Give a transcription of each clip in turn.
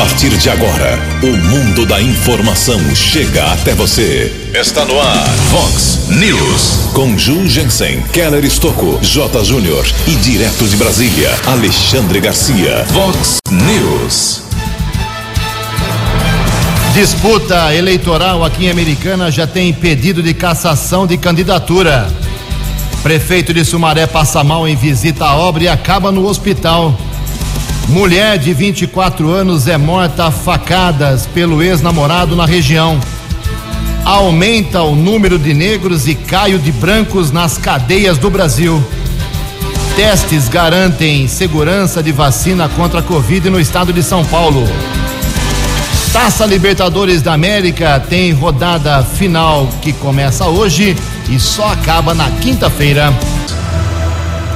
partir de agora, o mundo da informação chega até você. Está no ar, Fox News. Com Ju Jensen, Keller Estocco, J. Júnior e direto de Brasília, Alexandre Garcia. Fox News. Disputa eleitoral aqui em Americana já tem pedido de cassação de candidatura. Prefeito de Sumaré passa mal em visita à obra e acaba no hospital. Mulher de 24 anos é morta a facadas pelo ex-namorado na região. Aumenta o número de negros e caio de brancos nas cadeias do Brasil. Testes garantem segurança de vacina contra a Covid no estado de São Paulo. Taça Libertadores da América tem rodada final que começa hoje e só acaba na quinta-feira.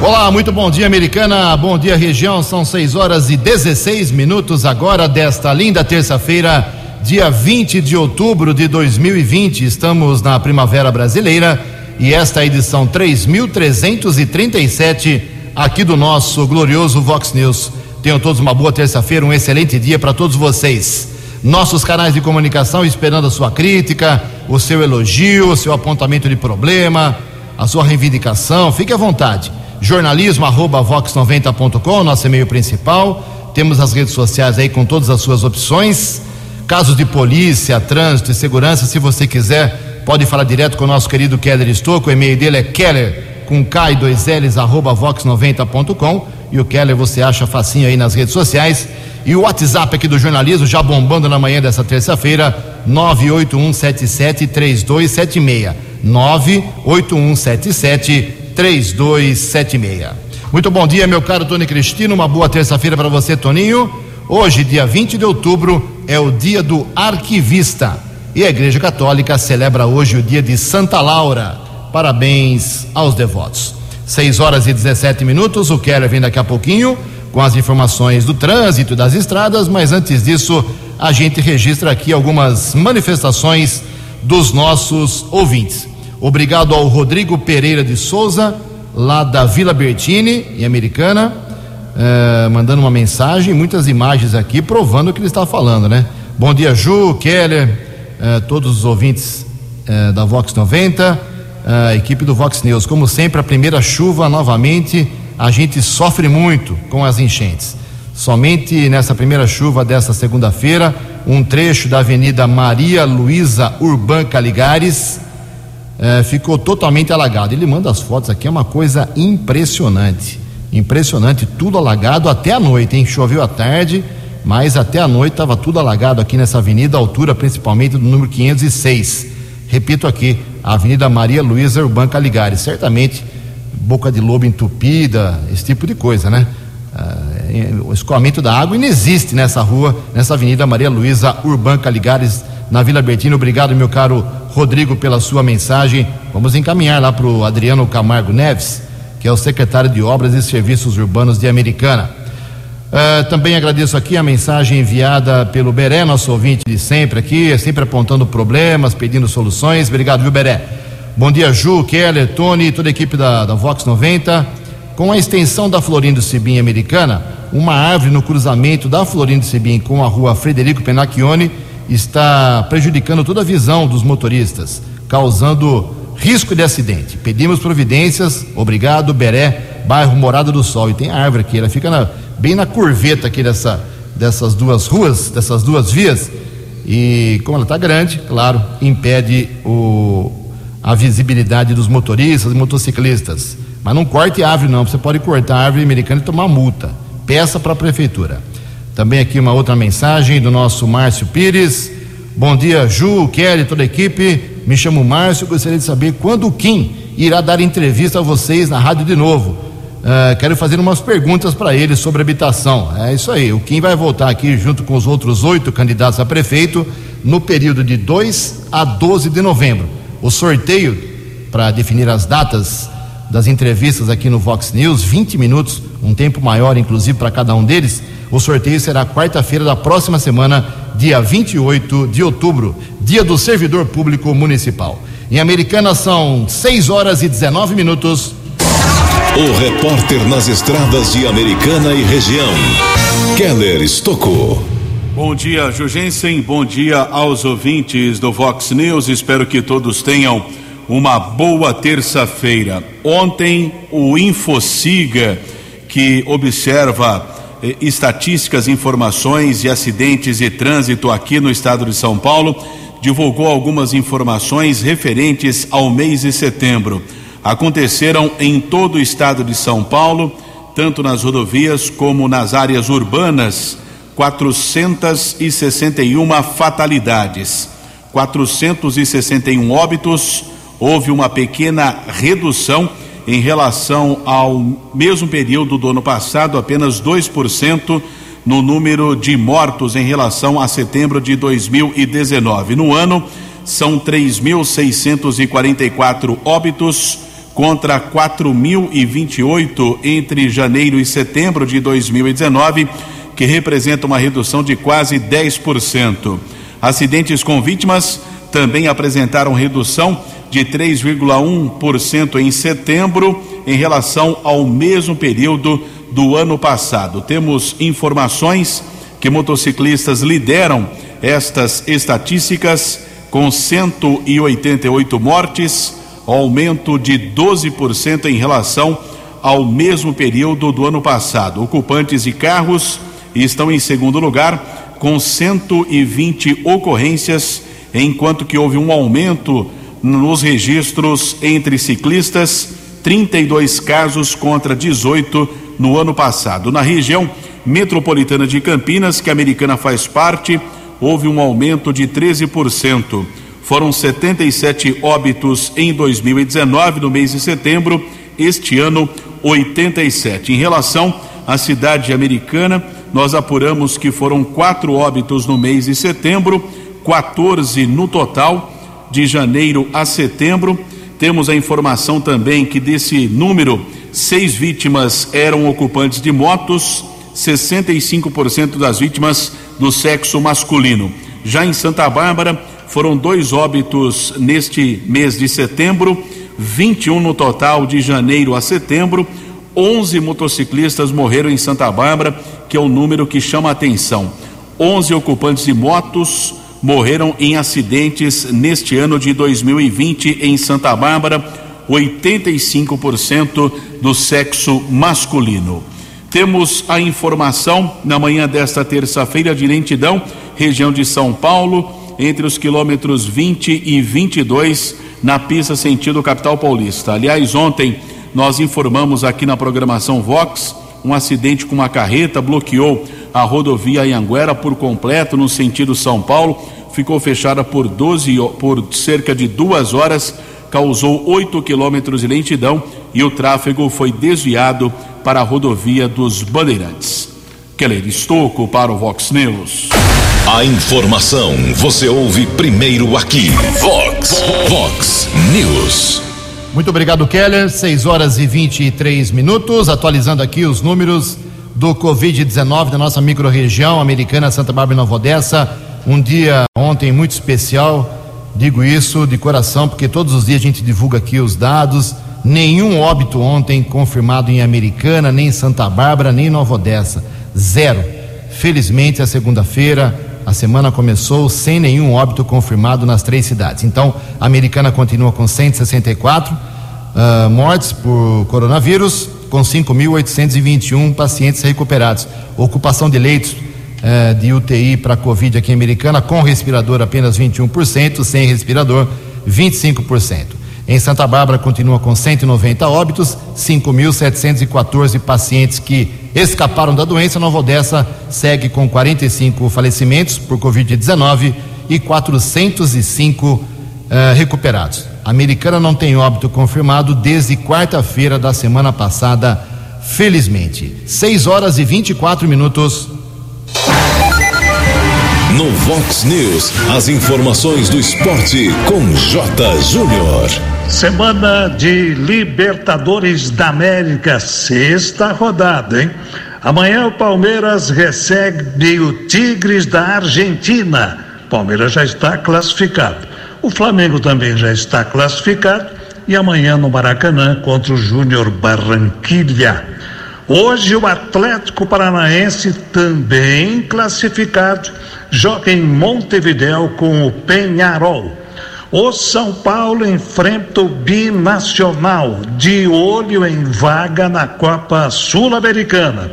Olá, muito bom dia, americana. Bom dia, região. São 6 horas e 16 minutos agora desta linda terça-feira, dia 20 de outubro de 2020. Estamos na Primavera Brasileira e esta é a edição 3337 aqui do nosso glorioso Vox News. Tenham todos uma boa terça-feira, um excelente dia para todos vocês. Nossos canais de comunicação esperando a sua crítica, o seu elogio, o seu apontamento de problema, a sua reivindicação. Fique à vontade jornalismo arroba vox90.com, nosso e-mail principal. Temos as redes sociais aí com todas as suas opções. Casos de polícia, trânsito e segurança, se você quiser, pode falar direto com o nosso querido Keller Estouco. O e-mail dele é keller com K e dois L's arroba vox90.com. E o Keller você acha facinho aí nas redes sociais. E o WhatsApp aqui do jornalismo já bombando na manhã dessa terça-feira, 981773276. 98177 3276. Muito bom dia, meu caro Tony Cristino. Uma boa terça-feira para você, Toninho. Hoje, dia 20 de outubro, é o dia do arquivista. E a Igreja Católica celebra hoje o dia de Santa Laura. Parabéns aos devotos. 6 horas e 17 minutos. O Keller vem daqui a pouquinho com as informações do trânsito das estradas, mas antes disso, a gente registra aqui algumas manifestações dos nossos ouvintes. Obrigado ao Rodrigo Pereira de Souza, lá da Vila Bertini, em Americana, eh, mandando uma mensagem, muitas imagens aqui provando o que ele está falando, né? Bom dia, Ju, Keller, eh, todos os ouvintes eh, da Vox 90, a equipe do Vox News. Como sempre, a primeira chuva novamente, a gente sofre muito com as enchentes. Somente nessa primeira chuva desta segunda-feira, um trecho da Avenida Maria Luísa Urban Caligares é, ficou totalmente alagado. Ele manda as fotos aqui, é uma coisa impressionante. Impressionante, tudo alagado até a noite, hein? Choveu à tarde, mas até a noite estava tudo alagado aqui nessa avenida, altura principalmente do número 506. Repito aqui, a Avenida Maria Luísa Urban Caligares. Certamente, boca de lobo entupida, esse tipo de coisa, né? É, o escoamento da água inexiste nessa rua, nessa Avenida Maria Luísa Urban Caligares, na Vila Bertino. Obrigado, meu caro Rodrigo, pela sua mensagem. Vamos encaminhar lá para o Adriano Camargo Neves, que é o secretário de Obras e Serviços Urbanos de Americana. Uh, também agradeço aqui a mensagem enviada pelo Beré, nosso ouvinte de sempre aqui, sempre apontando problemas, pedindo soluções. Obrigado, viu, Beré? Bom dia, Ju, Keller, Tony, toda a equipe da, da Vox 90. Com a extensão da Florindo Sibim Americana, uma árvore no cruzamento da Florindo Sibim com a rua Frederico Penacchione está prejudicando toda a visão dos motoristas, causando risco de acidente. Pedimos providências, obrigado, Beré, bairro Morada do Sol. E tem árvore aqui, ela fica na, bem na curveta aqui dessa, dessas duas ruas, dessas duas vias. E como ela está grande, claro, impede o, a visibilidade dos motoristas e motociclistas. Mas não corte árvore, não. Você pode cortar a árvore americana e tomar multa. Peça para a prefeitura. Também aqui uma outra mensagem do nosso Márcio Pires. Bom dia, Ju, Kelly, toda a equipe. Me chamo Márcio, gostaria de saber quando o Kim irá dar entrevista a vocês na rádio de novo. Uh, quero fazer umas perguntas para ele sobre habitação. É isso aí, o Kim vai voltar aqui junto com os outros oito candidatos a prefeito no período de 2 a 12 de novembro. O sorteio para definir as datas das entrevistas aqui no Vox News, 20 minutos, um tempo maior, inclusive, para cada um deles o sorteio será quarta-feira da próxima semana, dia 28 de outubro, dia do servidor público municipal. Em Americana são 6 horas e 19 minutos. O repórter nas estradas de Americana e região, Keller Estocou. Bom dia, Jugensen. Bom dia aos ouvintes do Vox News. Espero que todos tenham uma boa terça-feira. Ontem, o Infociga, que observa estatísticas, informações e acidentes de trânsito aqui no estado de São Paulo, divulgou algumas informações referentes ao mês de setembro. Aconteceram em todo o estado de São Paulo, tanto nas rodovias como nas áreas urbanas 461 fatalidades, 461 óbitos. Houve uma pequena redução em relação ao mesmo período do ano passado, apenas 2% no número de mortos em relação a setembro de 2019. No ano, são 3.644 óbitos contra 4.028 entre janeiro e setembro de 2019 que representa uma redução de quase 10%. Acidentes com vítimas também apresentaram redução de 3,1% em setembro em relação ao mesmo período do ano passado. Temos informações que motociclistas lideram estas estatísticas com 188 mortes, aumento de 12% em relação ao mesmo período do ano passado. Ocupantes de carros estão em segundo lugar com 120 ocorrências, enquanto que houve um aumento nos registros entre ciclistas, 32 casos contra 18 no ano passado. Na região metropolitana de Campinas, que a Americana faz parte, houve um aumento de 13%. Foram 77 óbitos em 2019, no mês de setembro, este ano 87. Em relação à cidade americana, nós apuramos que foram quatro óbitos no mês de setembro, 14 no total, de janeiro a setembro. Temos a informação também que desse número, seis vítimas eram ocupantes de motos, 65% das vítimas do sexo masculino. Já em Santa Bárbara, foram dois óbitos neste mês de setembro, 21 no total de janeiro a setembro. 11 motociclistas morreram em Santa Bárbara que é o número que chama a atenção. 11 ocupantes de motos morreram em acidentes neste ano de 2020 em Santa Bárbara, 85% do sexo masculino. Temos a informação na manhã desta terça-feira de lentidão, região de São Paulo, entre os quilômetros 20 e 22, na pista sentido capital paulista. Aliás, ontem nós informamos aqui na programação Vox um acidente com uma carreta bloqueou a rodovia Anhanguera por completo no sentido São Paulo. Ficou fechada por 12 por cerca de duas horas, causou 8 quilômetros de lentidão e o tráfego foi desviado para a rodovia dos Bandeirantes. Keller Estocco para o Vox News. A informação você ouve primeiro aqui. Vox, Vox News. Muito obrigado, Keller. 6 horas e 23 minutos. Atualizando aqui os números do Covid-19 da nossa microrregião americana Santa Bárbara e Nova Odessa. Um dia ontem muito especial. Digo isso de coração porque todos os dias a gente divulga aqui os dados. Nenhum óbito ontem confirmado em Americana, nem em Santa Bárbara, nem em Nova Odessa. Zero. Felizmente, a segunda-feira, a semana começou sem nenhum óbito confirmado nas três cidades. Então, a americana continua com 164 uh, mortes por coronavírus, com 5.821 pacientes recuperados. Ocupação de leitos uh, de UTI para Covid aqui em Americana, com respirador apenas 21%, sem respirador 25%. Em Santa Bárbara continua com 190 óbitos, 5.714 pacientes que escaparam da doença. Nova Odessa segue com 45 falecimentos por Covid-19 e 405 uh, eh, recuperados. Americana não tem óbito confirmado desde quarta-feira da semana passada, felizmente. 6 horas e 24 minutos. No Vox News, as informações do esporte com J. Júnior. Semana de Libertadores da América, sexta rodada, hein? Amanhã o Palmeiras recebe o Tigres da Argentina. Palmeiras já está classificado. O Flamengo também já está classificado. E amanhã no Maracanã contra o Júnior Barranquilha. Hoje o Atlético Paranaense, também classificado, joga em Montevidéu com o Penharol. O São Paulo enfrenta o Binacional, de olho em vaga na Copa Sul-Americana.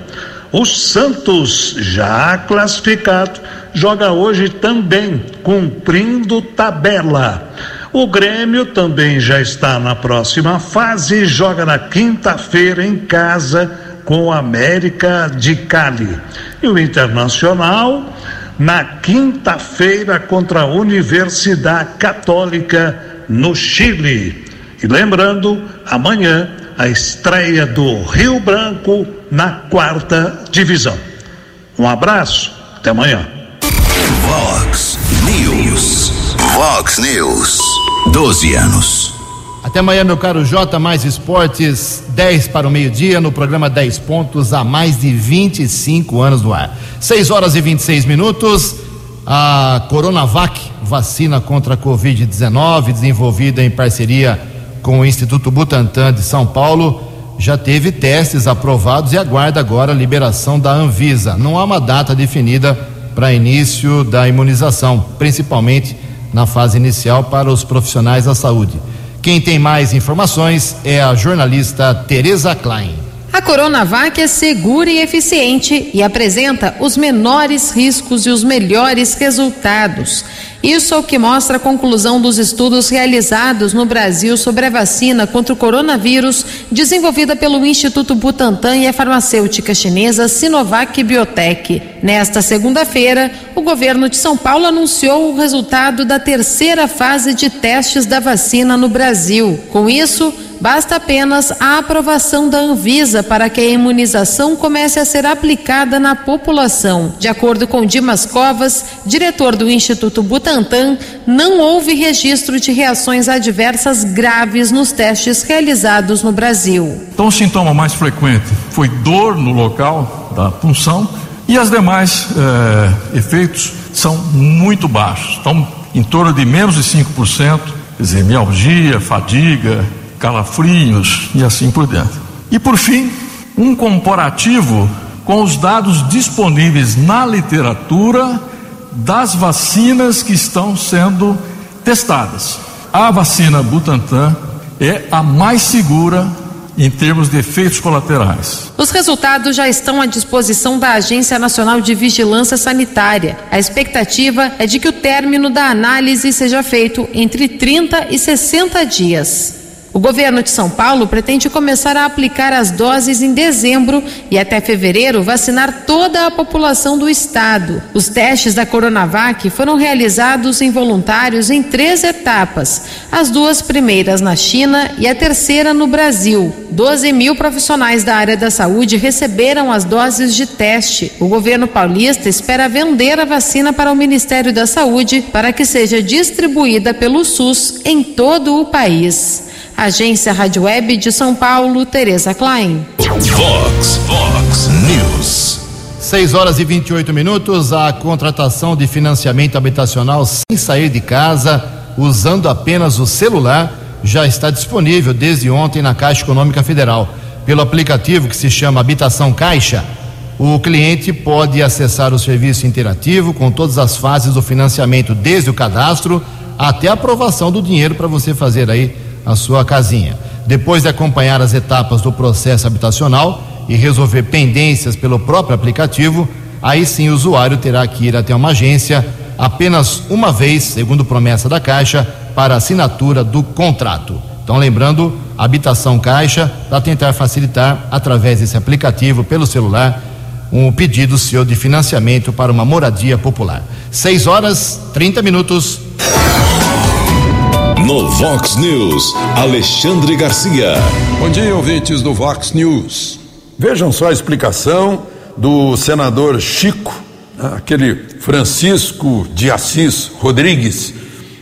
O Santos, já classificado, joga hoje também, cumprindo tabela. O Grêmio também já está na próxima fase e joga na quinta-feira em casa com o América de Cali. E o Internacional na quinta-feira contra a Universidade Católica no Chile. E lembrando, amanhã a estreia do Rio Branco na quarta divisão. Um abraço, até amanhã. Vox News. 12 anos. Até amanhã, meu caro J, mais esportes, 10 para o meio-dia, no programa 10 pontos, há mais de 25 anos no ar. 6 horas e 26 minutos. A Coronavac, vacina contra a Covid-19, desenvolvida em parceria com o Instituto Butantan de São Paulo, já teve testes aprovados e aguarda agora a liberação da Anvisa. Não há uma data definida para início da imunização, principalmente na fase inicial para os profissionais da saúde. Quem tem mais informações é a jornalista Tereza Klein. A Coronavac é segura e eficiente e apresenta os menores riscos e os melhores resultados. Isso é o que mostra a conclusão dos estudos realizados no Brasil sobre a vacina contra o coronavírus, desenvolvida pelo Instituto Butantan e a farmacêutica chinesa Sinovac Biotech. Nesta segunda-feira, o governo de São Paulo anunciou o resultado da terceira fase de testes da vacina no Brasil. Com isso, basta apenas a aprovação da Anvisa para que a imunização comece a ser aplicada na população. De acordo com Dimas Covas, diretor do Instituto Butantan, não houve registro de reações adversas graves nos testes realizados no Brasil. Então, o sintoma mais frequente foi dor no local da punção e as demais eh, efeitos são muito baixos, estão em torno de menos de 5%, quer dizer, mialgia, fadiga, calafrios e assim por diante. E por fim, um comparativo com os dados disponíveis na literatura das vacinas que estão sendo testadas. A vacina Butantan é a mais segura em termos de efeitos colaterais. Os resultados já estão à disposição da Agência Nacional de Vigilância Sanitária. A expectativa é de que o término da análise seja feito entre 30 e 60 dias. O governo de São Paulo pretende começar a aplicar as doses em dezembro e até fevereiro vacinar toda a população do estado. Os testes da Coronavac foram realizados em voluntários em três etapas: as duas primeiras na China e a terceira no Brasil. 12 mil profissionais da área da saúde receberam as doses de teste. O governo paulista espera vender a vacina para o Ministério da Saúde para que seja distribuída pelo SUS em todo o país. Agência Rádio Web de São Paulo, Tereza Klein. Vox, Vox News. 6 horas e 28 minutos. A contratação de financiamento habitacional sem sair de casa, usando apenas o celular, já está disponível desde ontem na Caixa Econômica Federal. Pelo aplicativo que se chama Habitação Caixa, o cliente pode acessar o serviço interativo com todas as fases do financiamento, desde o cadastro até a aprovação do dinheiro para você fazer aí a sua casinha. Depois de acompanhar as etapas do processo habitacional e resolver pendências pelo próprio aplicativo, aí sim o usuário terá que ir até uma agência apenas uma vez, segundo promessa da Caixa, para assinatura do contrato. Então, lembrando, habitação Caixa, para tentar facilitar, através desse aplicativo, pelo celular, um pedido seu de financiamento para uma moradia popular. 6 horas 30 minutos. No Vox News, Alexandre Garcia. Bom dia, ouvintes do Vox News. Vejam só a explicação do senador Chico, né, aquele Francisco de Assis Rodrigues,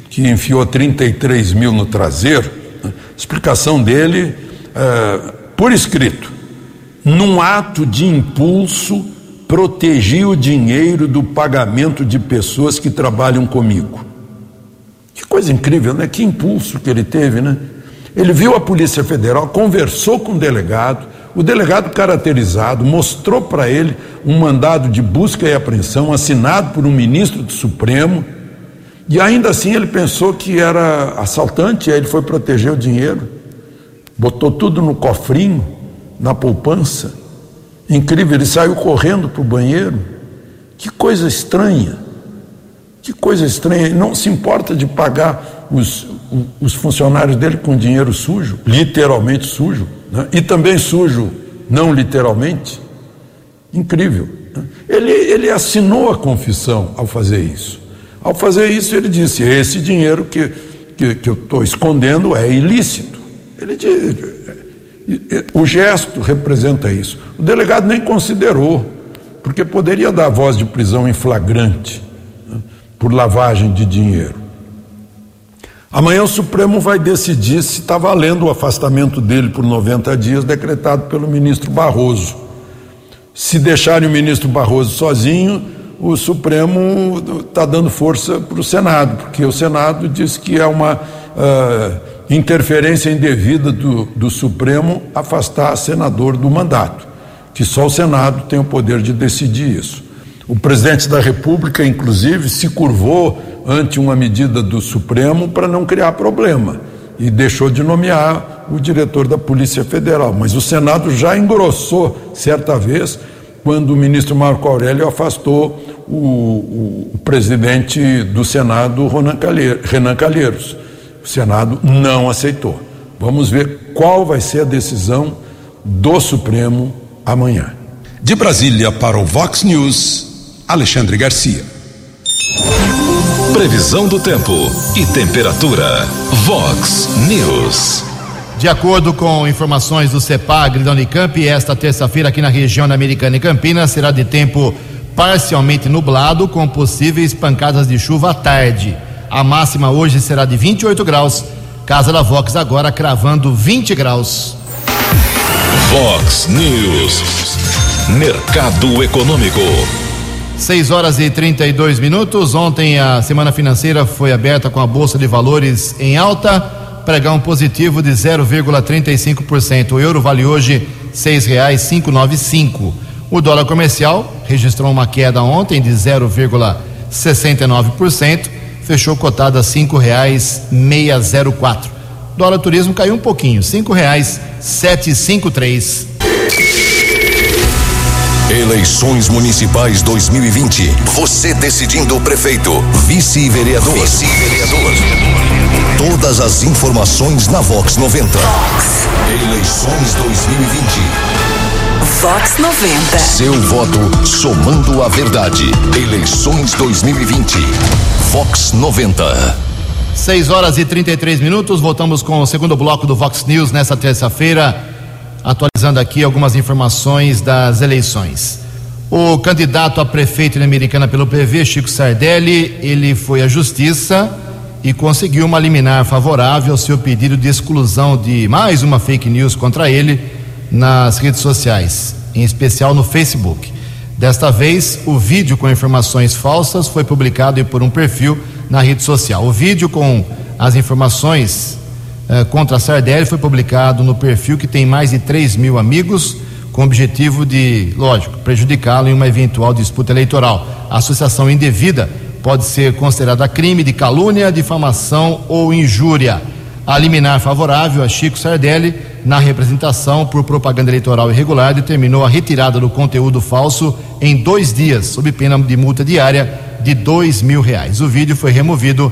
que enfiou 33 mil no traseiro. Né, explicação dele, é, por escrito, num ato de impulso, protegi o dinheiro do pagamento de pessoas que trabalham comigo. Coisa incrível, né? Que impulso que ele teve, né? Ele viu a Polícia Federal, conversou com o delegado, O delegado caracterizado mostrou para ele um mandado de busca e apreensão assinado por um ministro do Supremo, e ainda assim ele pensou que era assaltante, aí ele foi proteger o dinheiro, botou tudo no cofrinho, na poupança. Incrível, ele saiu correndo para o banheiro. Que coisa estranha. Que coisa estranha. Não se importa de pagar os, os funcionários dele com dinheiro sujo, literalmente sujo, né? e também sujo, não literalmente. Incrível. Né? Ele, ele assinou a confissão ao fazer isso. Ao fazer isso, ele disse: esse dinheiro que, que, que eu estou escondendo é ilícito. Ele o gesto representa isso. O delegado nem considerou, porque poderia dar voz de prisão em flagrante por lavagem de dinheiro. Amanhã o Supremo vai decidir se está valendo o afastamento dele por 90 dias, decretado pelo ministro Barroso. Se deixarem o ministro Barroso sozinho, o Supremo está dando força para o Senado, porque o Senado diz que é uma uh, interferência indevida do, do Supremo afastar senador do mandato, que só o Senado tem o poder de decidir isso. O presidente da República, inclusive, se curvou ante uma medida do Supremo para não criar problema e deixou de nomear o diretor da Polícia Federal. Mas o Senado já engrossou certa vez quando o ministro Marco Aurélio afastou o, o, o presidente do Senado, Renan Calheiros. O Senado não aceitou. Vamos ver qual vai ser a decisão do Supremo amanhã. De Brasília para o Vox News, Alexandre Garcia. Previsão do tempo e temperatura. Vox News. De acordo com informações do CEPAG da Unicamp, esta terça-feira aqui na região da Americana e Campinas será de tempo parcialmente nublado, com possíveis pancadas de chuva à tarde. A máxima hoje será de 28 graus. Casa da Vox agora cravando 20 graus. Vox News. Mercado Econômico. 6 horas e 32 minutos. Ontem a semana financeira foi aberta com a Bolsa de Valores em alta, pregão positivo de 0,35%. O euro vale hoje R$ 6,595. O dólar comercial registrou uma queda ontem de 0,69%, fechou cotado a R$ 5,604. Dólar turismo caiu um pouquinho, R$ 5,753. Eleições Municipais 2020. Você decidindo o prefeito, vice-vereador. Vice-vereador. Todas as informações na Vox 90. Vox. Eleições 2020. Vox 90. Seu voto somando a verdade. Eleições 2020. Vox 90. 6 horas e 33 minutos. Voltamos com o segundo bloco do Vox News nessa terça-feira atualizando aqui algumas informações das eleições. O candidato a prefeito de Americana pelo PV, Chico Sardelli, ele foi à justiça e conseguiu uma liminar favorável ao seu pedido de exclusão de mais uma fake news contra ele nas redes sociais, em especial no Facebook. Desta vez, o vídeo com informações falsas foi publicado por um perfil na rede social. O vídeo com as informações eh, contra a Sardelli foi publicado no perfil que tem mais de 3 mil amigos, com o objetivo de, lógico, prejudicá-lo em uma eventual disputa eleitoral. A associação indevida pode ser considerada crime de calúnia, difamação ou injúria. A liminar favorável a Chico Sardelli na representação por propaganda eleitoral irregular determinou a retirada do conteúdo falso em dois dias, sob pena de multa diária de dois mil reais. O vídeo foi removido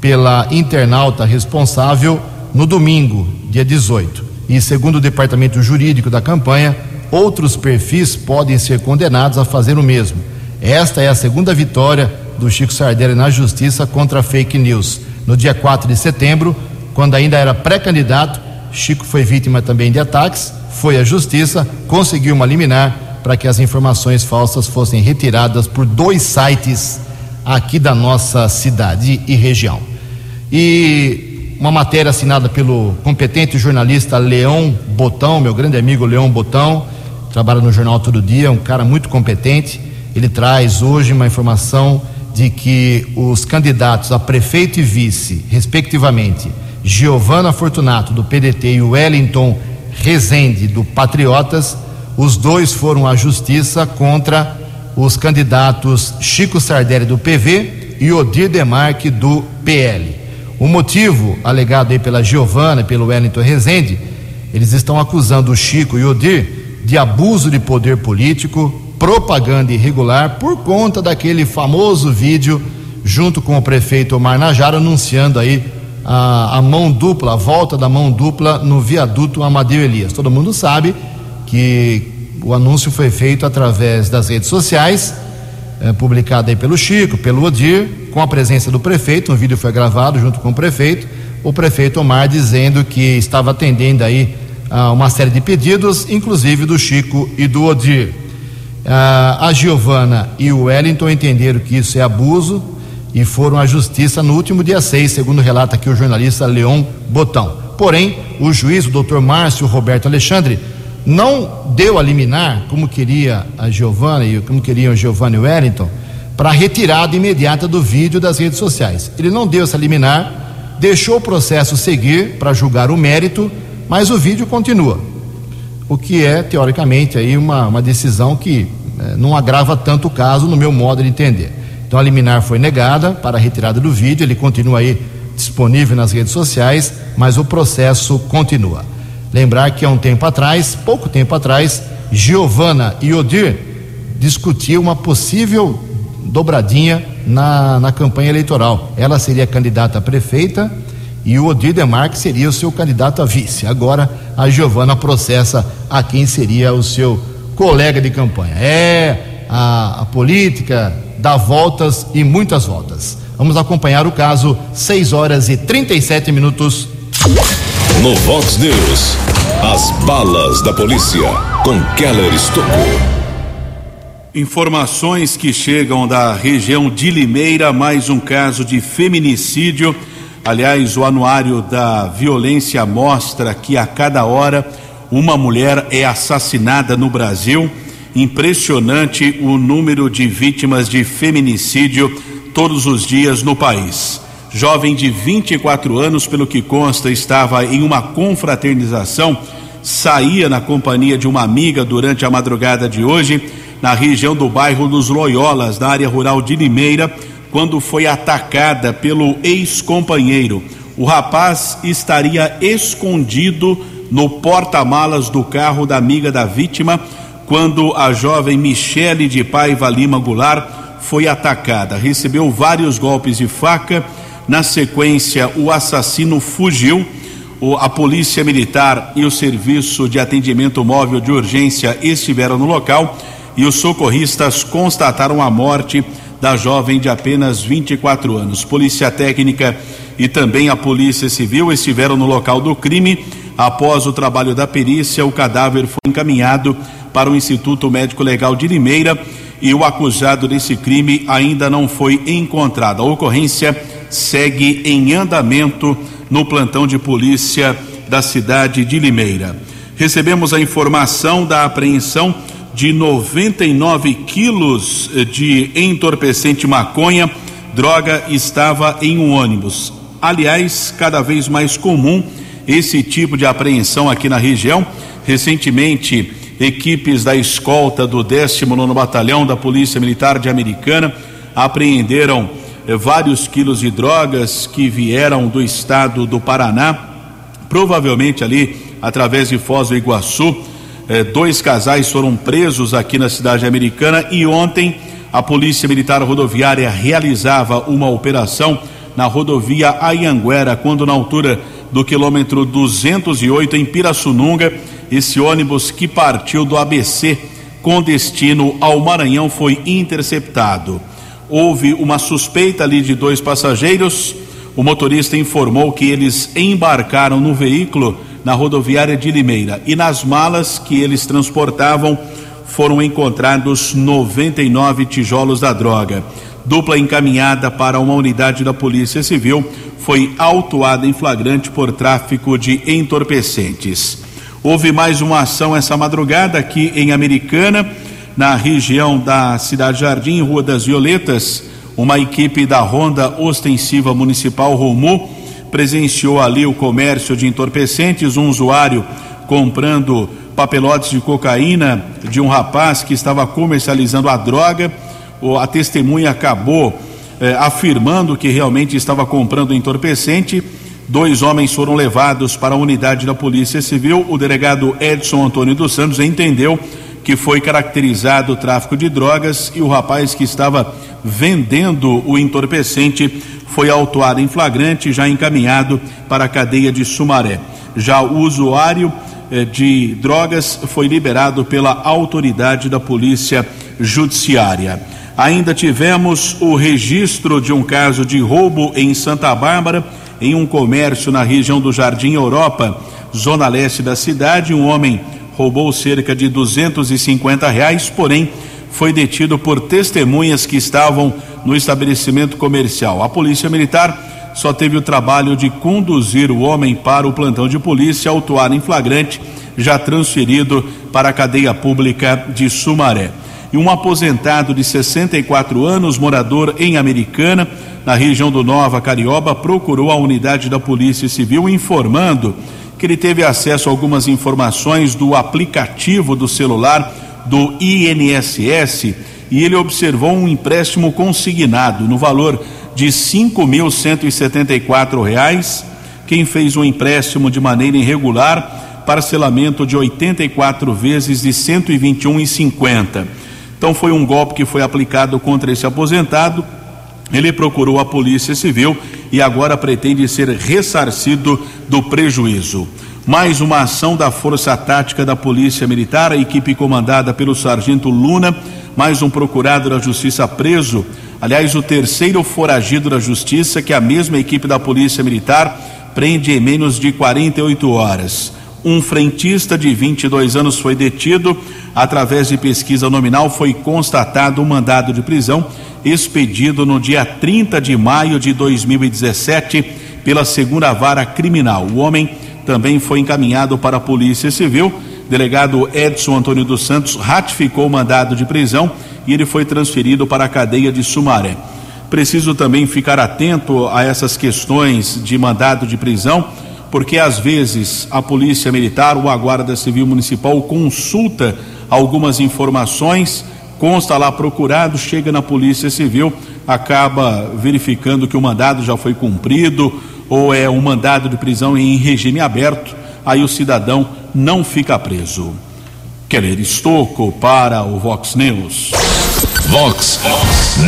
pela internauta responsável no domingo, dia 18. E segundo o departamento jurídico da campanha, outros perfis podem ser condenados a fazer o mesmo. Esta é a segunda vitória do Chico Sardelli na justiça contra a fake news. No dia 4 de setembro, quando ainda era pré-candidato, Chico foi vítima também de ataques, foi à justiça, conseguiu uma liminar para que as informações falsas fossem retiradas por dois sites aqui da nossa cidade e região. E uma matéria assinada pelo competente jornalista Leão Botão, meu grande amigo Leão Botão, trabalha no jornal Todo Dia, um cara muito competente. Ele traz hoje uma informação de que os candidatos a prefeito e vice, respectivamente, Giovana Fortunato, do PDT, e Wellington Rezende, do Patriotas. Os dois foram à justiça contra os candidatos Chico Sardelli, do PV, e Odir Demarque, do PL. O motivo alegado aí pela Giovana e pelo Wellington Rezende, eles estão acusando o Chico e o Odir de abuso de poder político, propaganda irregular, por conta daquele famoso vídeo junto com o prefeito Omar Najara anunciando aí a, a mão dupla, a volta da mão dupla no viaduto Amadeu Elias. Todo mundo sabe que o anúncio foi feito através das redes sociais, é, publicado aí pelo Chico, pelo Odir, com a presença do prefeito. Um vídeo foi gravado junto com o prefeito. O prefeito Omar dizendo que estava atendendo aí a uma série de pedidos, inclusive do Chico e do Odir. a Giovana e o Wellington entenderam que isso é abuso e foram à justiça no último dia 6, segundo relata aqui o jornalista Leon Botão. Porém, o juiz, o doutor Márcio Roberto Alexandre, não deu a liminar, como queria a Giovana e como queriam Giovanni Wellington, para a retirada imediata do vídeo das redes sociais. Ele não deu essa liminar, deixou o processo seguir para julgar o mérito, mas o vídeo continua. O que é, teoricamente, aí uma, uma decisão que eh, não agrava tanto o caso, no meu modo de entender. Então a liminar foi negada para a retirada do vídeo, ele continua aí disponível nas redes sociais, mas o processo continua. Lembrar que há um tempo atrás, pouco tempo atrás, Giovana e Odir discutiam uma possível dobradinha na, na campanha eleitoral. Ela seria candidata a prefeita e o Odir Demarque seria o seu candidato a vice. Agora a Giovana processa a quem seria o seu colega de campanha. É a, a política dá voltas e muitas voltas. Vamos acompanhar o caso, 6 horas e 37 minutos. No Vox News, as balas da polícia com Keller Estocou. Informações que chegam da região de Limeira, mais um caso de feminicídio. Aliás, o anuário da violência mostra que a cada hora uma mulher é assassinada no Brasil. Impressionante o número de vítimas de feminicídio todos os dias no país. Jovem de 24 anos, pelo que consta, estava em uma confraternização, saía na companhia de uma amiga durante a madrugada de hoje, na região do bairro dos Loyolas, na área rural de Limeira, quando foi atacada pelo ex-companheiro. O rapaz estaria escondido no porta-malas do carro da amiga da vítima quando a jovem Michele de Paiva Lima Goulart foi atacada. Recebeu vários golpes de faca. Na sequência, o assassino fugiu. A Polícia Militar e o Serviço de Atendimento Móvel de Urgência estiveram no local e os socorristas constataram a morte da jovem de apenas 24 anos. Polícia Técnica e também a Polícia Civil estiveram no local do crime. Após o trabalho da perícia, o cadáver foi encaminhado para o Instituto Médico Legal de Limeira e o acusado desse crime ainda não foi encontrado. A ocorrência segue em andamento no plantão de polícia da cidade de Limeira. Recebemos a informação da apreensão de 99 quilos de entorpecente maconha. Droga estava em um ônibus. Aliás, cada vez mais comum esse tipo de apreensão aqui na região. Recentemente, equipes da escolta do 19 Batalhão da Polícia Militar de Americana apreenderam eh, vários quilos de drogas que vieram do estado do Paraná, provavelmente ali através de Foz do Iguaçu. Eh, dois casais foram presos aqui na cidade americana e ontem a Polícia Militar Rodoviária realizava uma operação na rodovia Ayanguera, quando na altura do quilômetro 208 em Pirassununga, esse ônibus que partiu do ABC com destino ao Maranhão foi interceptado. Houve uma suspeita ali de dois passageiros. O motorista informou que eles embarcaram no veículo na rodoviária de Limeira e nas malas que eles transportavam foram encontrados 99 tijolos da droga. Dupla encaminhada para uma unidade da Polícia Civil foi autuada em flagrante por tráfico de entorpecentes. Houve mais uma ação essa madrugada aqui em Americana, na região da Cidade Jardim, Rua das Violetas. Uma equipe da Ronda Ostensiva Municipal Romu presenciou ali o comércio de entorpecentes. Um usuário comprando papelotes de cocaína de um rapaz que estava comercializando a droga. A testemunha acabou eh, afirmando que realmente estava comprando entorpecente. Dois homens foram levados para a unidade da Polícia Civil. O delegado Edson Antônio dos Santos entendeu que foi caracterizado o tráfico de drogas e o rapaz que estava vendendo o entorpecente foi autuado em flagrante, já encaminhado para a cadeia de Sumaré. Já o usuário eh, de drogas foi liberado pela autoridade da Polícia Judiciária. Ainda tivemos o registro de um caso de roubo em Santa Bárbara, em um comércio na região do Jardim Europa, zona leste da cidade. Um homem roubou cerca de 250 reais, porém foi detido por testemunhas que estavam no estabelecimento comercial. A Polícia Militar só teve o trabalho de conduzir o homem para o plantão de polícia, autuar em flagrante, já transferido para a cadeia pública de Sumaré e um aposentado de 64 anos, morador em Americana, na região do Nova Carioba, procurou a unidade da Polícia Civil informando que ele teve acesso a algumas informações do aplicativo do celular do INSS e ele observou um empréstimo consignado no valor de R$ 5.174. Quem fez um empréstimo de maneira irregular, parcelamento de 84 vezes de R$ 121,50. Então foi um golpe que foi aplicado contra esse aposentado. Ele procurou a Polícia Civil e agora pretende ser ressarcido do prejuízo. Mais uma ação da Força Tática da Polícia Militar, a equipe comandada pelo Sargento Luna, mais um procurado da Justiça preso. Aliás, o terceiro foragido da Justiça que a mesma equipe da Polícia Militar prende em menos de 48 horas. Um frentista de 22 anos foi detido. Através de pesquisa nominal, foi constatado um mandado de prisão expedido no dia 30 de maio de 2017 pela segunda vara criminal. O homem também foi encaminhado para a Polícia Civil. Delegado Edson Antônio dos Santos ratificou o mandado de prisão e ele foi transferido para a cadeia de Sumaré. Preciso também ficar atento a essas questões de mandado de prisão, porque às vezes a Polícia Militar ou a Guarda Civil Municipal consulta algumas informações consta lá procurado, chega na Polícia Civil, acaba verificando que o mandado já foi cumprido ou é um mandado de prisão em regime aberto, aí o cidadão não fica preso. Keller Estocco para o Vox News. Vox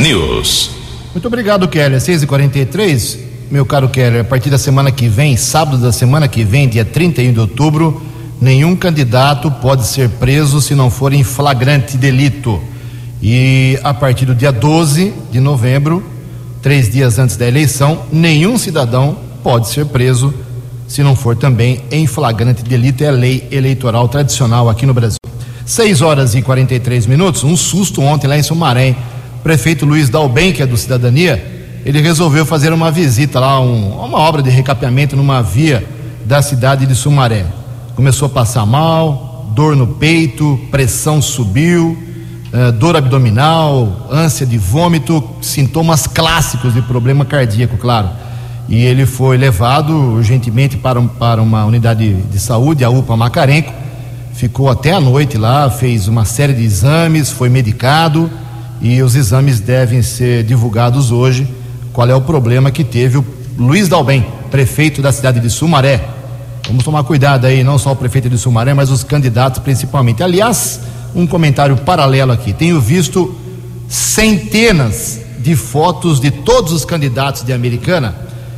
News. Muito obrigado, Keller. 6h43. Meu caro Keller, a partir da semana que vem, sábado da semana que vem, dia 31 de outubro, nenhum candidato pode ser preso se não for em flagrante delito. E a partir do dia 12 de novembro, três dias antes da eleição, nenhum cidadão pode ser preso se não for também em flagrante delito. É lei eleitoral tradicional aqui no Brasil. 6 horas e 43 minutos. Um susto ontem lá em Sumaré. Prefeito Luiz Dalben, que é do Cidadania, ele resolveu fazer uma visita lá, um, uma obra de recapeamento numa via da cidade de Sumaré. Começou a passar mal, dor no peito, pressão subiu uh, dor abdominal, ânsia de vômito, sintomas clássicos de problema cardíaco, claro. E ele foi levado urgentemente para, para uma unidade de saúde, a UPA Macarenco. Ficou até a noite lá, fez uma série de exames, foi medicado e os exames devem ser divulgados hoje. Qual é o problema que teve o Luiz Dalben, prefeito da cidade de Sumaré? Vamos tomar cuidado aí, não só o prefeito de Sumaré, mas os candidatos principalmente. Aliás, um comentário paralelo aqui. Tenho visto centenas de fotos de todos os candidatos de Americana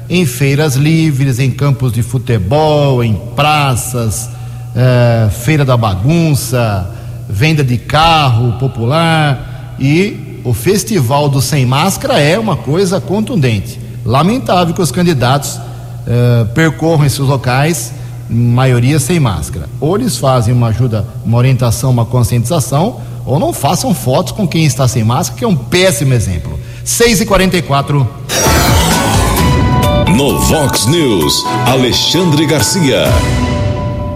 em feiras livres, em campos de futebol, em praças, eh, feira da bagunça, venda de carro popular e o festival do sem máscara é uma coisa contundente. Lamentável que os candidatos eh, percorram esses locais maioria sem máscara. Ou eles fazem uma ajuda, uma orientação, uma conscientização, ou não façam fotos com quem está sem máscara, que é um péssimo exemplo. 6 e 44 No Vox News, Alexandre Garcia.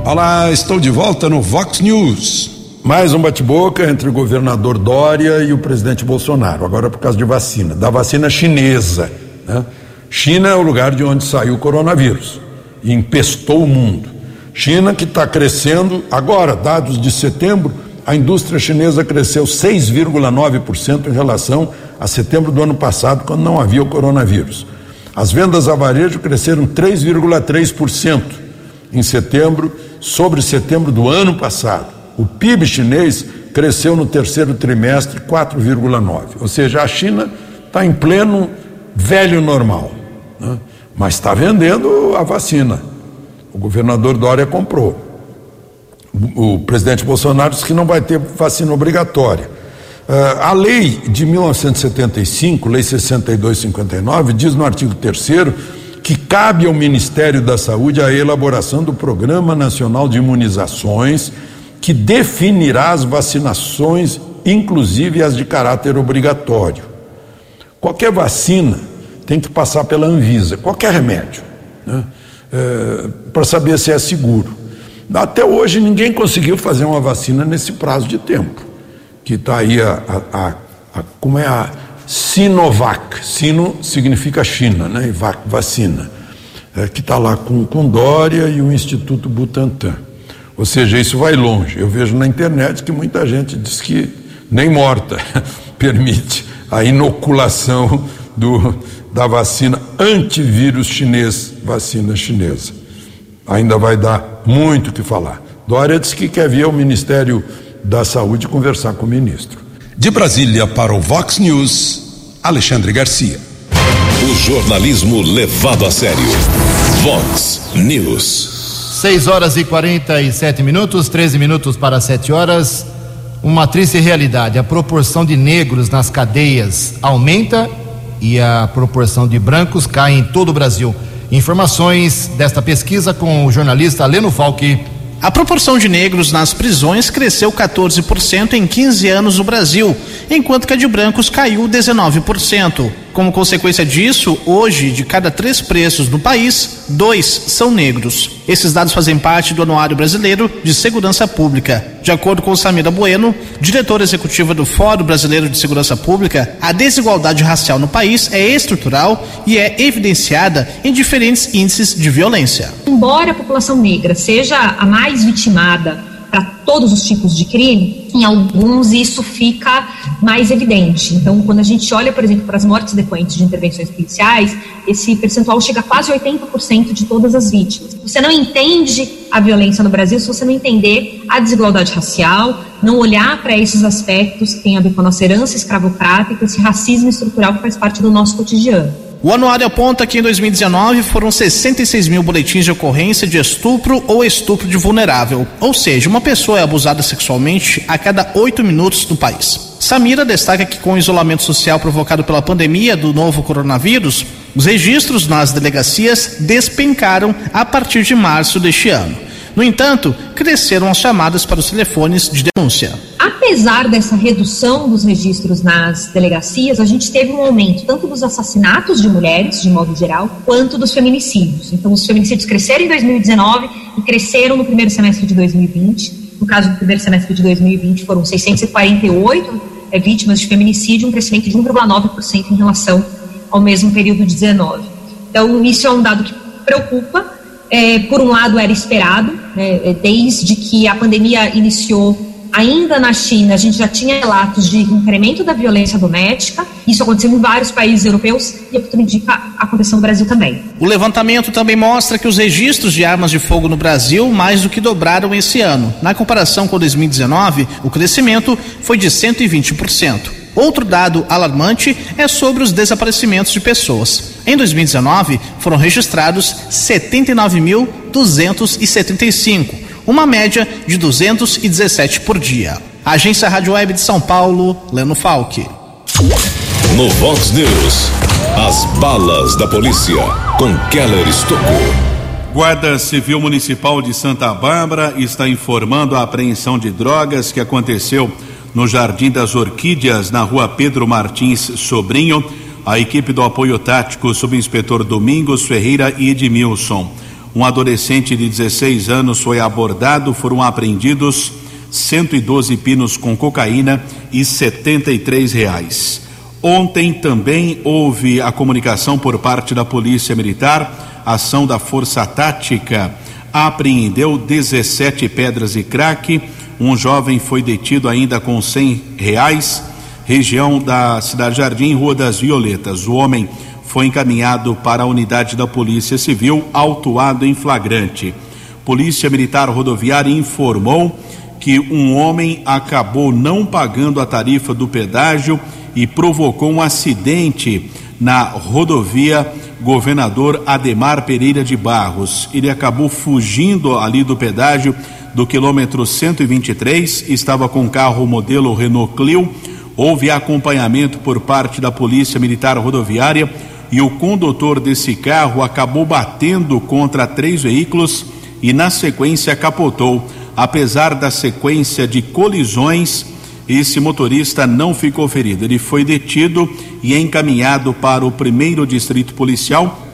Olá, estou de volta no Vox News. Mais um bate-boca entre o governador Dória e o presidente Bolsonaro, agora por causa de vacina, da vacina chinesa. Né? China é o lugar de onde saiu o coronavírus e empestou o mundo. China que está crescendo agora, dados de setembro, a indústria chinesa cresceu 6,9% em relação a setembro do ano passado, quando não havia o coronavírus. As vendas a varejo cresceram 3,3% em setembro sobre setembro do ano passado. O PIB chinês cresceu no terceiro trimestre 4,9%. Ou seja, a China está em pleno velho normal. Né? Mas está vendendo a vacina. O governador Dória comprou. O, presidente Bolsonaro disse que não vai ter vacina obrigatória. Uh, a lei de 1975, lei 6259, diz no artigo 3 que cabe ao Ministério da Saúde a elaboração do Programa Nacional de Imunizações, que definirá as vacinações, inclusive as de caráter obrigatório. Qualquer vacina tem que passar pela Anvisa, qualquer remédio, né? é, para saber se é seguro. Até hoje ninguém conseguiu fazer uma vacina nesse prazo de tempo, que está aí a, a, a, como é a Sinovac, Sino significa China, né? E vac, vacina, é, que está lá com, com Dória e o Instituto Butantan. Ou seja, isso vai longe. Eu vejo na internet que muita gente diz que nem morta permite a inoculação do, da vacina antivírus chinês, vacina chinesa. Ainda vai dar muito o que falar. Dória disse que quer vir ao Ministério da Saúde conversar com o ministro. De Brasília para o Vox News, Alexandre Garcia. O jornalismo levado a sério. Vox News. 6 horas e 47 minutos, 13 minutos para 7 horas. Uma triste realidade: a proporção de negros nas cadeias aumenta e a proporção de brancos cai em todo o Brasil. Informações desta pesquisa com o jornalista Leno Falque. A proporção de negros nas prisões cresceu 14% em 15 anos no Brasil, enquanto que a de brancos caiu 19%. Como consequência disso, hoje, de cada três presos no país, dois são negros. Esses dados fazem parte do Anuário Brasileiro de Segurança Pública. De acordo com Samira Bueno, diretora executiva do Fórum Brasileiro de Segurança Pública, a desigualdade racial no país é estrutural e é evidenciada em diferentes índices de violência. Embora a população negra seja a mais vitimada para todos os tipos de crime, em alguns isso fica mais evidente. Então, quando a gente olha, por exemplo, para as mortes decorrentes de intervenções policiais, esse percentual chega a quase 80% de todas as vítimas. Você não entende a violência no Brasil se você não entender a desigualdade racial, não olhar para esses aspectos que têm a ver com a nossa herança escravocrática, esse racismo estrutural que faz parte do nosso cotidiano. O anuário aponta que em 2019 foram 66 mil boletins de ocorrência de estupro ou estupro de vulnerável, ou seja, uma pessoa é abusada sexualmente a cada oito minutos no país. Samira destaca que com o isolamento social provocado pela pandemia do novo coronavírus, os registros nas delegacias despencaram a partir de março deste ano. No entanto, cresceram as chamadas para os telefones de denúncia. Apesar dessa redução dos registros nas delegacias, a gente teve um aumento tanto dos assassinatos de mulheres, de modo geral, quanto dos feminicídios. Então, os feminicídios cresceram em 2019 e cresceram no primeiro semestre de 2020. No caso do primeiro semestre de 2020, foram 648 é, vítimas de feminicídio, um crescimento de 1,9% em relação ao mesmo período de 19. Então, isso é um dado que preocupa, é, por um lado, era esperado, né, é, desde que a pandemia iniciou. Ainda na China, a gente já tinha relatos de incremento da violência doméstica. Isso aconteceu em vários países europeus e, a tudo indica, aconteceu no Brasil também. O levantamento também mostra que os registros de armas de fogo no Brasil mais do que dobraram esse ano. Na comparação com 2019, o crescimento foi de 120%. Outro dado alarmante é sobre os desaparecimentos de pessoas. Em 2019, foram registrados 79.275, uma média de 217 por dia. Agência Rádio Web de São Paulo, Leno Falck. No Vox News, as balas da polícia com Keller Estocou. Guarda Civil Municipal de Santa Bárbara está informando a apreensão de drogas que aconteceu no Jardim das Orquídeas, na rua Pedro Martins Sobrinho. A equipe do apoio tático, subinspetor Domingos Ferreira e Edmilson. Um adolescente de 16 anos foi abordado, foram apreendidos 112 pinos com cocaína e 73 reais. Ontem também houve a comunicação por parte da Polícia Militar, ação da Força Tática apreendeu 17 pedras de crack. Um jovem foi detido ainda com 100 reais, região da Cidade Jardim, Rua das Violetas. O homem foi encaminhado para a unidade da Polícia Civil, autuado em flagrante. Polícia Militar Rodoviária informou que um homem acabou não pagando a tarifa do pedágio e provocou um acidente na rodovia Governador Ademar Pereira de Barros. Ele acabou fugindo ali do pedágio do quilômetro 123, estava com carro modelo Renault Clio. Houve acompanhamento por parte da Polícia Militar Rodoviária e o condutor desse carro acabou batendo contra três veículos e, na sequência, capotou. Apesar da sequência de colisões, esse motorista não ficou ferido. Ele foi detido e encaminhado para o primeiro distrito policial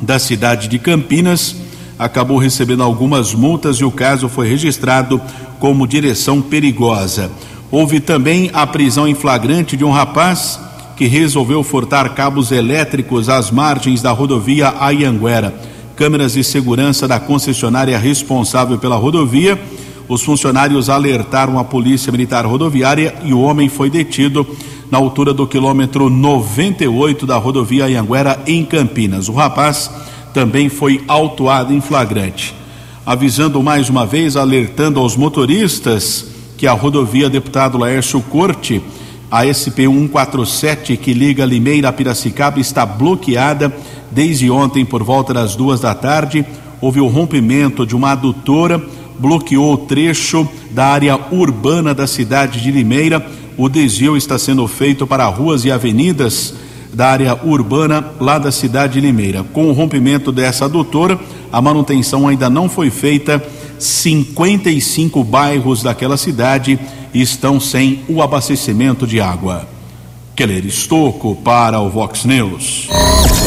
da cidade de Campinas. Acabou recebendo algumas multas e o caso foi registrado como direção perigosa. Houve também a prisão em flagrante de um rapaz que resolveu furtar cabos elétricos às margens da rodovia Ayanguera. Câmeras de segurança da concessionária responsável pela rodovia os funcionários alertaram a Polícia Militar Rodoviária e o homem foi detido na altura do quilômetro 98 da rodovia Anhanguera, em Campinas. O rapaz também foi autuado em flagrante. Avisando mais uma vez, alertando aos motoristas que a rodovia Deputado Laércio Corte, a SP 147 que liga Limeira a Piracicaba, está bloqueada desde ontem por volta das duas da tarde. Houve o rompimento de uma adutora bloqueou o trecho da área urbana da cidade de Limeira. O desvio está sendo feito para ruas e avenidas da área urbana lá da cidade de Limeira. Com o rompimento dessa adutora, a manutenção ainda não foi feita. 55 bairros daquela cidade estão sem o abastecimento de água. Keller Estocco para o Vox News.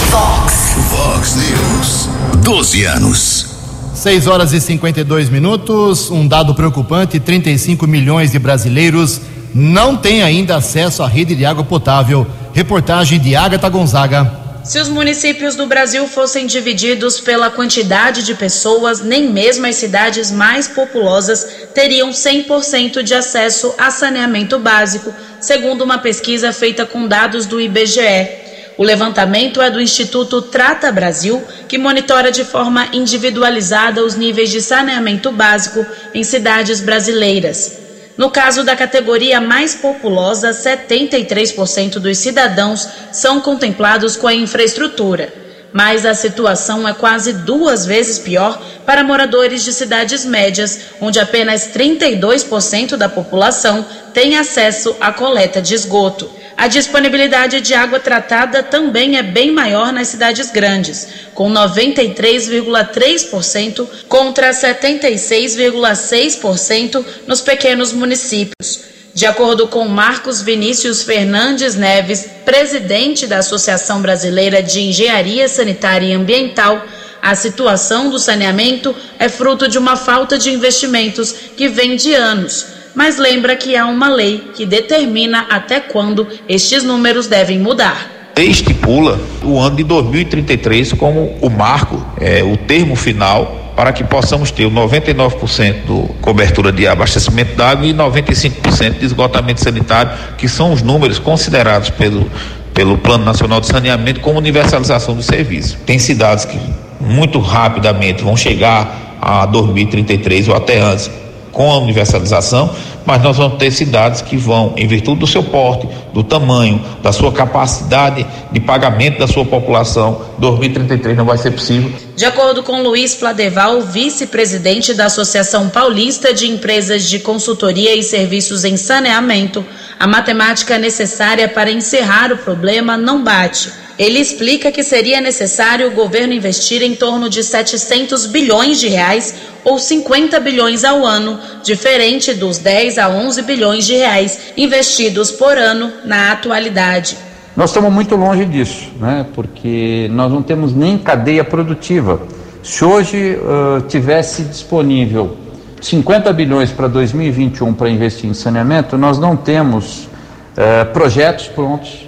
Vox. Vox News. 12 anos. 6 horas e 52 minutos. Um dado preocupante: 35 milhões de brasileiros não têm ainda acesso à rede de água potável. Reportagem de Agatha Gonzaga. Se os municípios do Brasil fossem divididos pela quantidade de pessoas, nem mesmo as cidades mais populosas teriam 100% de acesso a saneamento básico, segundo uma pesquisa feita com dados do IBGE. O levantamento é do Instituto Trata Brasil, que monitora de forma individualizada os níveis de saneamento básico em cidades brasileiras. No caso da categoria mais populosa, 73% dos cidadãos são contemplados com a infraestrutura. Mas a situação é quase duas vezes pior para moradores de cidades médias, onde apenas 32% da população tem acesso à coleta de esgoto. A disponibilidade de água tratada também é bem maior nas cidades grandes, com 93,3% contra 76,6% nos pequenos municípios. De acordo com Marcos Vinícius Fernandes Neves, presidente da Associação Brasileira de Engenharia Sanitária e Ambiental, a situação do saneamento é fruto de uma falta de investimentos que vem de anos mas lembra que há uma lei que determina até quando estes números devem mudar estipula o ano de 2033 como o marco, é, o termo final para que possamos ter o 99% de cobertura de abastecimento d'água e 95% de esgotamento sanitário, que são os números considerados pelo, pelo Plano Nacional de Saneamento como universalização do serviço. Tem cidades que muito rapidamente vão chegar a 2033 ou até antes com a universalização, mas nós vamos ter cidades que vão, em virtude do seu porte, do tamanho, da sua capacidade de pagamento da sua população, 2033 não vai ser possível. De acordo com Luiz Pladeval, vice-presidente da Associação Paulista de Empresas de Consultoria e Serviços em Saneamento, a matemática necessária para encerrar o problema não bate. Ele explica que seria necessário o governo investir em torno de 700 bilhões de reais ou 50 bilhões ao ano, diferente dos 10 a 11 bilhões de reais investidos por ano na atualidade. Nós estamos muito longe disso, né? porque nós não temos nem cadeia produtiva. Se hoje uh, tivesse disponível 50 bilhões para 2021 para investir em saneamento, nós não temos uh, projetos prontos,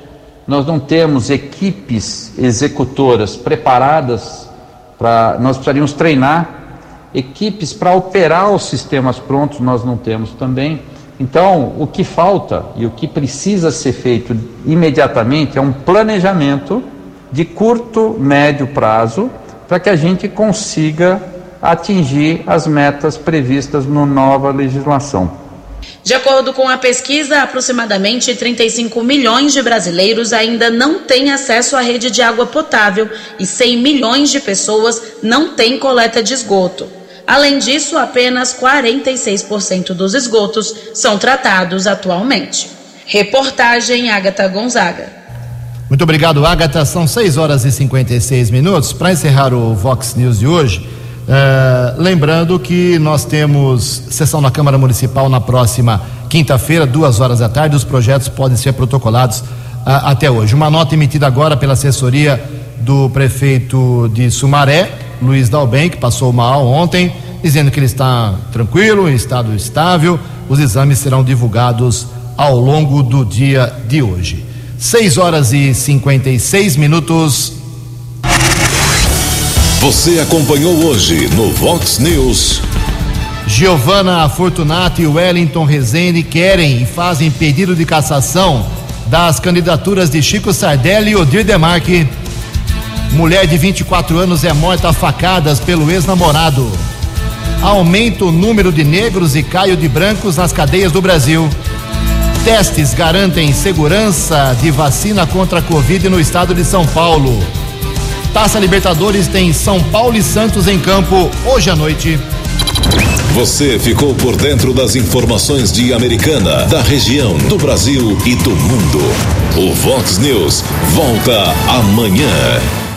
nós não temos equipes executoras preparadas para. Nós precisaríamos treinar equipes para operar os sistemas prontos nós não temos também. Então, o que falta e o que precisa ser feito imediatamente é um planejamento de curto, médio prazo para que a gente consiga atingir as metas previstas na nova legislação. De acordo com a pesquisa, aproximadamente 35 milhões de brasileiros ainda não têm acesso à rede de água potável e 100 milhões de pessoas não têm coleta de esgoto. Além disso, apenas 46% dos esgotos são tratados atualmente. Reportagem Agatha Gonzaga. Muito obrigado, Agatha. São 6 horas e 56 minutos. Para encerrar o Vox News de hoje, uh, lembrando que nós temos sessão na Câmara Municipal na próxima quinta-feira, duas horas da tarde. Os projetos podem ser protocolados uh, até hoje. Uma nota emitida agora pela assessoria do prefeito de Sumaré, Luiz Dalben, que passou mal ontem, dizendo que ele está tranquilo, em estado estável. Os exames serão divulgados ao longo do dia de hoje. 6 horas e 56 minutos. Você acompanhou hoje no Vox News. Giovana Fortunato e Wellington Rezende querem e fazem pedido de cassação das candidaturas de Chico Sardelli e Odir Demarque. Mulher de 24 anos é morta a facadas pelo ex-namorado. Aumenta o número de negros e caio de brancos nas cadeias do Brasil. Testes garantem segurança de vacina contra a Covid no estado de São Paulo. Taça Libertadores tem São Paulo e Santos em campo hoje à noite. Você ficou por dentro das informações de Americana, da região, do Brasil e do mundo. O Vox News volta amanhã.